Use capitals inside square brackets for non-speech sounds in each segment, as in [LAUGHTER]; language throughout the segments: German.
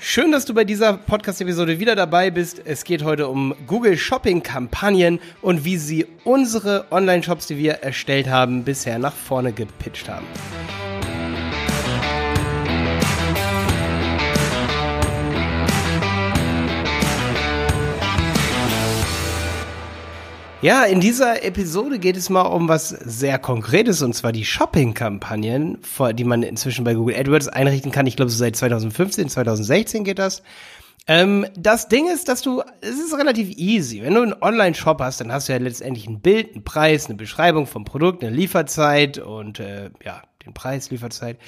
Schön, dass du bei dieser Podcast-Episode wieder dabei bist. Es geht heute um Google Shopping-Kampagnen und wie sie unsere Online-Shops, die wir erstellt haben, bisher nach vorne gepitcht haben. Ja, in dieser Episode geht es mal um was sehr Konkretes und zwar die Shopping-Kampagnen, die man inzwischen bei Google AdWords einrichten kann. Ich glaube, so seit 2015, 2016 geht das. Ähm, das Ding ist, dass du, es ist relativ easy. Wenn du einen Online-Shop hast, dann hast du ja letztendlich ein Bild, einen Preis, eine Beschreibung vom Produkt, eine Lieferzeit und äh, ja, den Preis, Lieferzeit.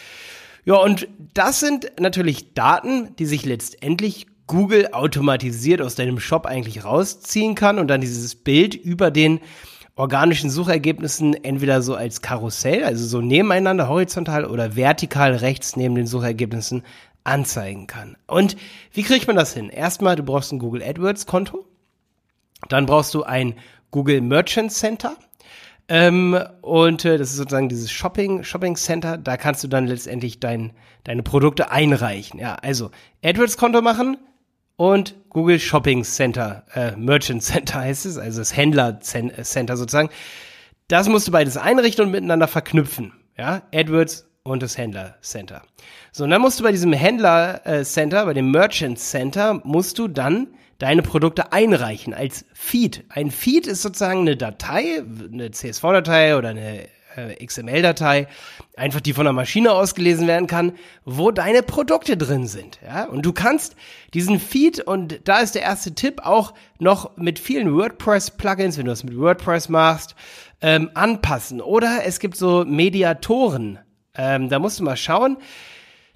Ja, und das sind natürlich Daten, die sich letztendlich Google automatisiert aus deinem Shop eigentlich rausziehen kann und dann dieses Bild über den organischen Suchergebnissen entweder so als Karussell, also so nebeneinander horizontal oder vertikal rechts neben den Suchergebnissen anzeigen kann. Und wie kriegt man das hin? Erstmal, du brauchst ein Google AdWords Konto. Dann brauchst du ein Google Merchant Center. Ähm, und äh, das ist sozusagen dieses Shopping, Shopping Center. Da kannst du dann letztendlich dein, deine Produkte einreichen. Ja, also AdWords Konto machen, und Google Shopping Center, äh, Merchant Center [LAUGHS] heißt es, also das Händler Center sozusagen. Das musst du beides einrichten und miteinander verknüpfen. Ja, AdWords und das Händler Center. So, und dann musst du bei diesem Händler äh, Center, bei dem Merchant Center, musst du dann deine Produkte einreichen als Feed. Ein Feed ist sozusagen eine Datei, eine CSV-Datei oder eine äh, XML-Datei, einfach die von der Maschine ausgelesen werden kann, wo deine Produkte drin sind. Ja? Und du kannst diesen Feed, und da ist der erste Tipp, auch noch mit vielen WordPress-Plugins, wenn du das mit WordPress machst, ähm, anpassen. Oder es gibt so Mediatoren. Ähm, da musst du mal schauen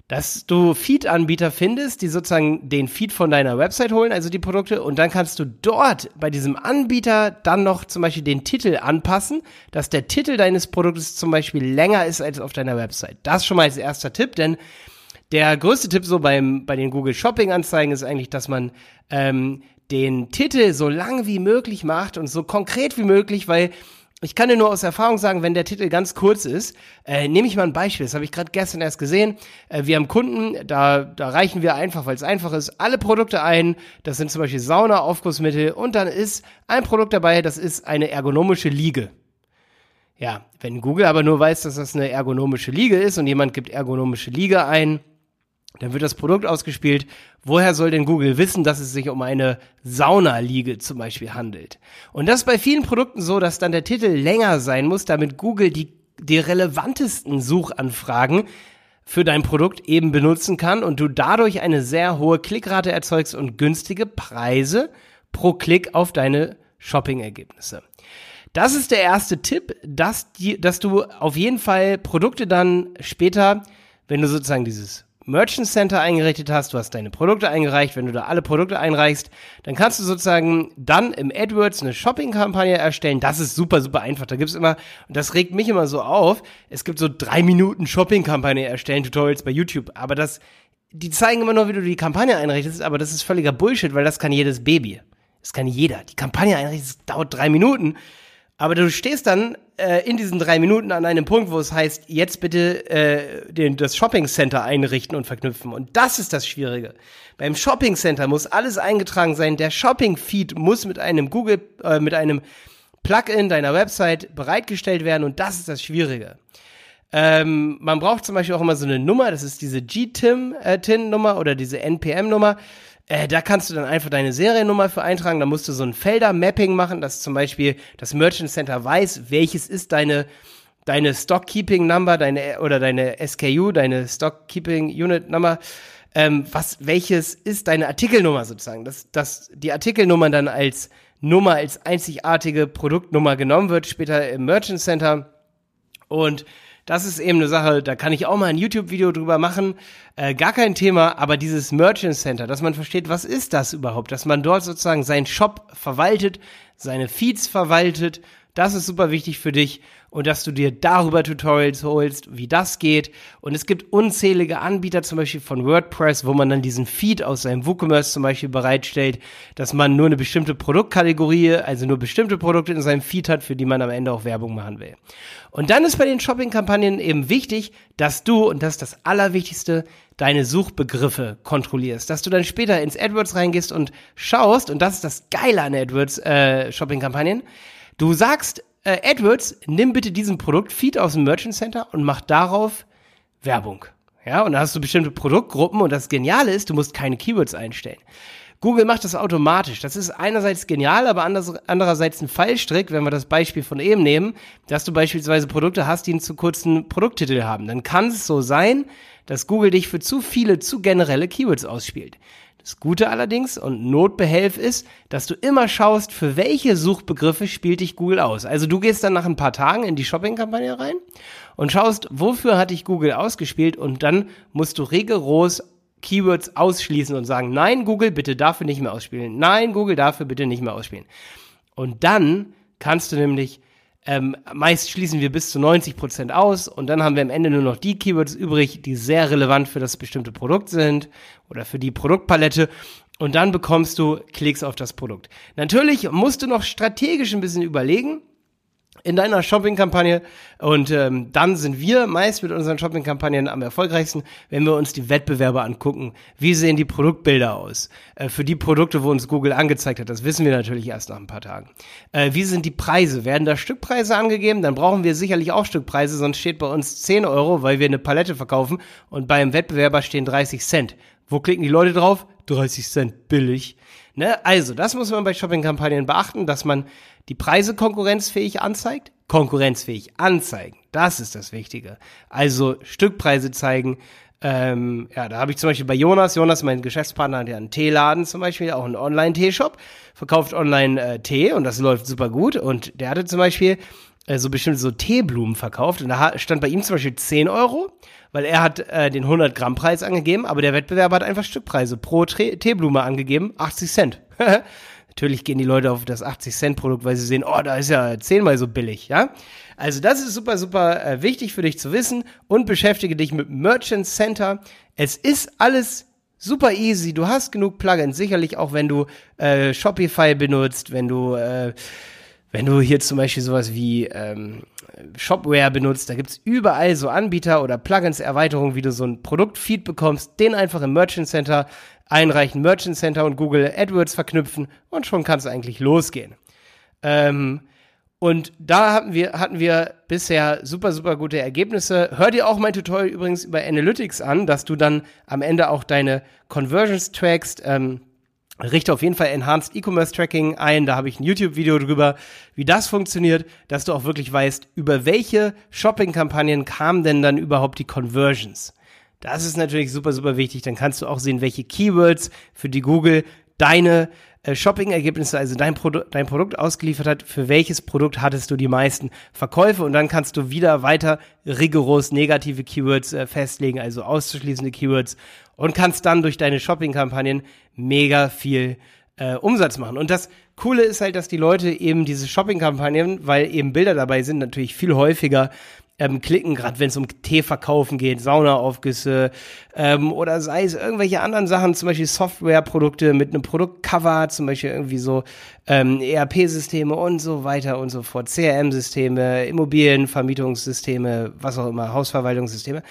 dass du Feed-Anbieter findest, die sozusagen den Feed von deiner Website holen, also die Produkte, und dann kannst du dort bei diesem Anbieter dann noch zum Beispiel den Titel anpassen, dass der Titel deines Produktes zum Beispiel länger ist als auf deiner Website. Das schon mal als erster Tipp, denn der größte Tipp so beim, bei den Google Shopping Anzeigen ist eigentlich, dass man ähm, den Titel so lang wie möglich macht und so konkret wie möglich, weil ich kann dir nur aus Erfahrung sagen, wenn der Titel ganz kurz ist, äh, nehme ich mal ein Beispiel, das habe ich gerade gestern erst gesehen. Äh, wir haben Kunden, da, da reichen wir einfach, weil es einfach ist, alle Produkte ein. Das sind zum Beispiel Sauna, Aufgussmittel und dann ist ein Produkt dabei, das ist eine ergonomische Liege. Ja, wenn Google aber nur weiß, dass das eine ergonomische Liege ist und jemand gibt ergonomische Liege ein, dann wird das Produkt ausgespielt. Woher soll denn Google wissen, dass es sich um eine Saunaliege zum Beispiel handelt? Und das ist bei vielen Produkten so, dass dann der Titel länger sein muss, damit Google die, die relevantesten Suchanfragen für dein Produkt eben benutzen kann und du dadurch eine sehr hohe Klickrate erzeugst und günstige Preise pro Klick auf deine Shopping-Ergebnisse. Das ist der erste Tipp, dass, die, dass du auf jeden Fall Produkte dann später, wenn du sozusagen dieses Merchant Center eingerichtet hast, du hast deine Produkte eingereicht, wenn du da alle Produkte einreichst, dann kannst du sozusagen dann im AdWords eine Shopping-Kampagne erstellen. Das ist super, super einfach. Da gibt's immer, und das regt mich immer so auf, es gibt so drei Minuten Shopping-Kampagne erstellen, Tutorials bei YouTube, aber das, die zeigen immer nur, wie du die Kampagne einrichtest, aber das ist völliger Bullshit, weil das kann jedes Baby. Das kann jeder. Die Kampagne einrichten, das dauert drei Minuten. Aber du stehst dann äh, in diesen drei Minuten an einem Punkt, wo es heißt, jetzt bitte äh, den, das Shopping Center einrichten und verknüpfen. Und das ist das Schwierige. Beim Shopping Center muss alles eingetragen sein. Der Shopping Feed muss mit einem Google, äh, mit einem Plugin deiner Website bereitgestellt werden. Und das ist das Schwierige. Ähm, man braucht zum Beispiel auch immer so eine Nummer, das ist diese GTIM-Tin-Nummer äh, oder diese NPM-Nummer. Äh, da kannst du dann einfach deine Seriennummer für eintragen. Da musst du so ein Felder-Mapping machen, dass zum Beispiel das Merchant Center weiß, welches ist deine deine Stock Keeping Number, deine oder deine SKU, deine Stock Keeping Unit Number. Ähm, was welches ist deine Artikelnummer sozusagen? Dass dass die Artikelnummer dann als Nummer als einzigartige Produktnummer genommen wird später im Merchant Center und das ist eben eine Sache, da kann ich auch mal ein YouTube-Video drüber machen. Äh, gar kein Thema, aber dieses Merchant Center, dass man versteht, was ist das überhaupt? Dass man dort sozusagen seinen Shop verwaltet, seine Feeds verwaltet, Das ist super wichtig für dich und dass du dir darüber Tutorials holst, wie das geht. Und es gibt unzählige Anbieter, zum Beispiel von WordPress, wo man dann diesen Feed aus seinem WooCommerce zum Beispiel bereitstellt, dass man nur eine bestimmte Produktkategorie, also nur bestimmte Produkte in seinem Feed hat, für die man am Ende auch Werbung machen will. Und dann ist bei den Shopping-Kampagnen eben wichtig, dass du, und das ist das Allerwichtigste, deine Suchbegriffe kontrollierst, dass du dann später ins AdWords reingehst und schaust, und das ist das Geile an AdWords äh, Shopping-Kampagnen, du sagst, äh, AdWords, nimm bitte diesen Produktfeed aus dem Merchant Center und mach darauf Werbung. Ja, und da hast du bestimmte Produktgruppen und das Geniale ist, du musst keine Keywords einstellen. Google macht das automatisch. Das ist einerseits genial, aber andererseits ein Fallstrick, wenn wir das Beispiel von eben nehmen, dass du beispielsweise Produkte hast, die einen zu kurzen Produkttitel haben. Dann kann es so sein, dass Google dich für zu viele, zu generelle Keywords ausspielt. Das Gute allerdings und Notbehelf ist, dass du immer schaust, für welche Suchbegriffe spielt dich Google aus. Also du gehst dann nach ein paar Tagen in die Shopping-Kampagne rein und schaust, wofür hat dich Google ausgespielt und dann musst du rigoros Keywords ausschließen und sagen, nein, Google, bitte dafür nicht mehr ausspielen. Nein, Google, dafür bitte nicht mehr ausspielen. Und dann kannst du nämlich ähm, meist schließen wir bis zu 90 Prozent aus und dann haben wir am Ende nur noch die Keywords übrig, die sehr relevant für das bestimmte Produkt sind oder für die Produktpalette. Und dann bekommst du Klicks auf das Produkt. Natürlich musst du noch strategisch ein bisschen überlegen, in deiner Shopping-Kampagne. Und ähm, dann sind wir meist mit unseren Shopping-Kampagnen am erfolgreichsten, wenn wir uns die Wettbewerber angucken. Wie sehen die Produktbilder aus? Äh, für die Produkte, wo uns Google angezeigt hat, das wissen wir natürlich erst nach ein paar Tagen. Äh, wie sind die Preise? Werden da Stückpreise angegeben? Dann brauchen wir sicherlich auch Stückpreise, sonst steht bei uns 10 Euro, weil wir eine Palette verkaufen und beim Wettbewerber stehen 30 Cent. Wo klicken die Leute drauf? 30 Cent billig. Ne? Also, das muss man bei Shopping-Kampagnen beachten, dass man die Preise konkurrenzfähig anzeigt. Konkurrenzfähig anzeigen, das ist das Wichtige. Also Stückpreise zeigen. Ähm, ja, da habe ich zum Beispiel bei Jonas, Jonas, mein Geschäftspartner, der einen Teeladen zum Beispiel, auch einen Online-Teeshop, verkauft online äh, Tee und das läuft super gut. Und der hatte zum Beispiel äh, so bestimmt so Teeblumen verkauft und da stand bei ihm zum Beispiel 10 Euro, weil er hat äh, den 100 Gramm Preis angegeben, aber der Wettbewerber hat einfach Stückpreise pro Teeblume angegeben, 80 Cent. [LAUGHS] Natürlich gehen die Leute auf das 80-Cent-Produkt, weil sie sehen, oh, da ist ja zehnmal so billig, ja? Also das ist super, super äh, wichtig für dich zu wissen und beschäftige dich mit Merchant Center. Es ist alles super easy. Du hast genug Plugins, sicherlich auch wenn du äh, Shopify benutzt, wenn du äh, wenn du hier zum Beispiel sowas wie ähm, Shopware benutzt, da gibt's überall so Anbieter oder Plugins, Erweiterungen, wie du so ein Produktfeed bekommst, den einfach im Merchant Center einreichen, Merchant Center und Google AdWords verknüpfen und schon kann es eigentlich losgehen. Ähm, und da hatten wir, hatten wir bisher super, super gute Ergebnisse. Hör dir auch mein Tutorial übrigens über Analytics an, dass du dann am Ende auch deine Conversions trackst. Ähm, richte auf jeden Fall Enhanced E-Commerce Tracking ein. Da habe ich ein YouTube-Video drüber, wie das funktioniert, dass du auch wirklich weißt, über welche Shopping-Kampagnen kamen denn dann überhaupt die Conversions. Das ist natürlich super, super wichtig. Dann kannst du auch sehen, welche Keywords für die Google deine äh, Shopping-Ergebnisse, also dein, Produ dein Produkt ausgeliefert hat, für welches Produkt hattest du die meisten Verkäufe und dann kannst du wieder weiter rigoros negative Keywords äh, festlegen, also auszuschließende Keywords und kannst dann durch deine Shopping-Kampagnen mega viel äh, Umsatz machen. Und das Coole ist halt, dass die Leute eben diese Shopping-Kampagnen, weil eben Bilder dabei sind, natürlich viel häufiger ähm, klicken, gerade wenn es um Tee verkaufen geht, Saunaaufgüsse ähm, oder sei es irgendwelche anderen Sachen, zum Beispiel Softwareprodukte mit einem Produktcover, zum Beispiel irgendwie so ähm, ERP-Systeme und so weiter und so fort, CRM-Systeme, Immobilienvermietungssysteme, was auch immer, Hausverwaltungssysteme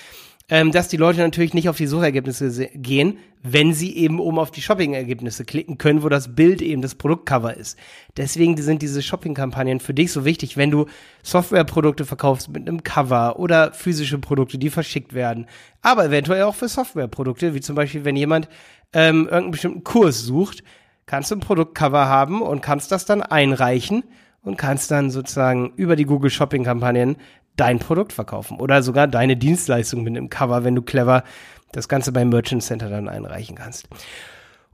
ähm, dass die Leute natürlich nicht auf die Suchergebnisse gehen, wenn sie eben oben auf die Shopping-Ergebnisse klicken können, wo das Bild eben das Produktcover ist. Deswegen sind diese Shopping-Kampagnen für dich so wichtig, wenn du Softwareprodukte verkaufst mit einem Cover oder physische Produkte, die verschickt werden, aber eventuell auch für Softwareprodukte, wie zum Beispiel, wenn jemand ähm, irgendeinen bestimmten Kurs sucht, kannst du ein Produktcover haben und kannst das dann einreichen und kannst dann sozusagen über die Google Shopping Kampagnen dein Produkt verkaufen oder sogar deine Dienstleistung mit einem Cover, wenn du clever das Ganze beim Merchant Center dann einreichen kannst.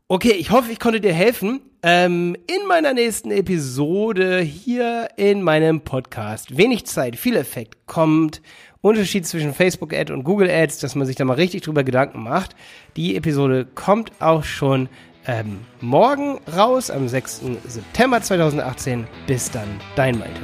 Okay, ich hoffe, ich konnte dir helfen. Ähm, in meiner nächsten Episode hier in meinem Podcast Wenig Zeit, viel Effekt kommt. Unterschied zwischen Facebook Ad und Google Ads, dass man sich da mal richtig drüber Gedanken macht. Die Episode kommt auch schon ähm, morgen raus, am 6. September 2018. Bis dann, dein Malte.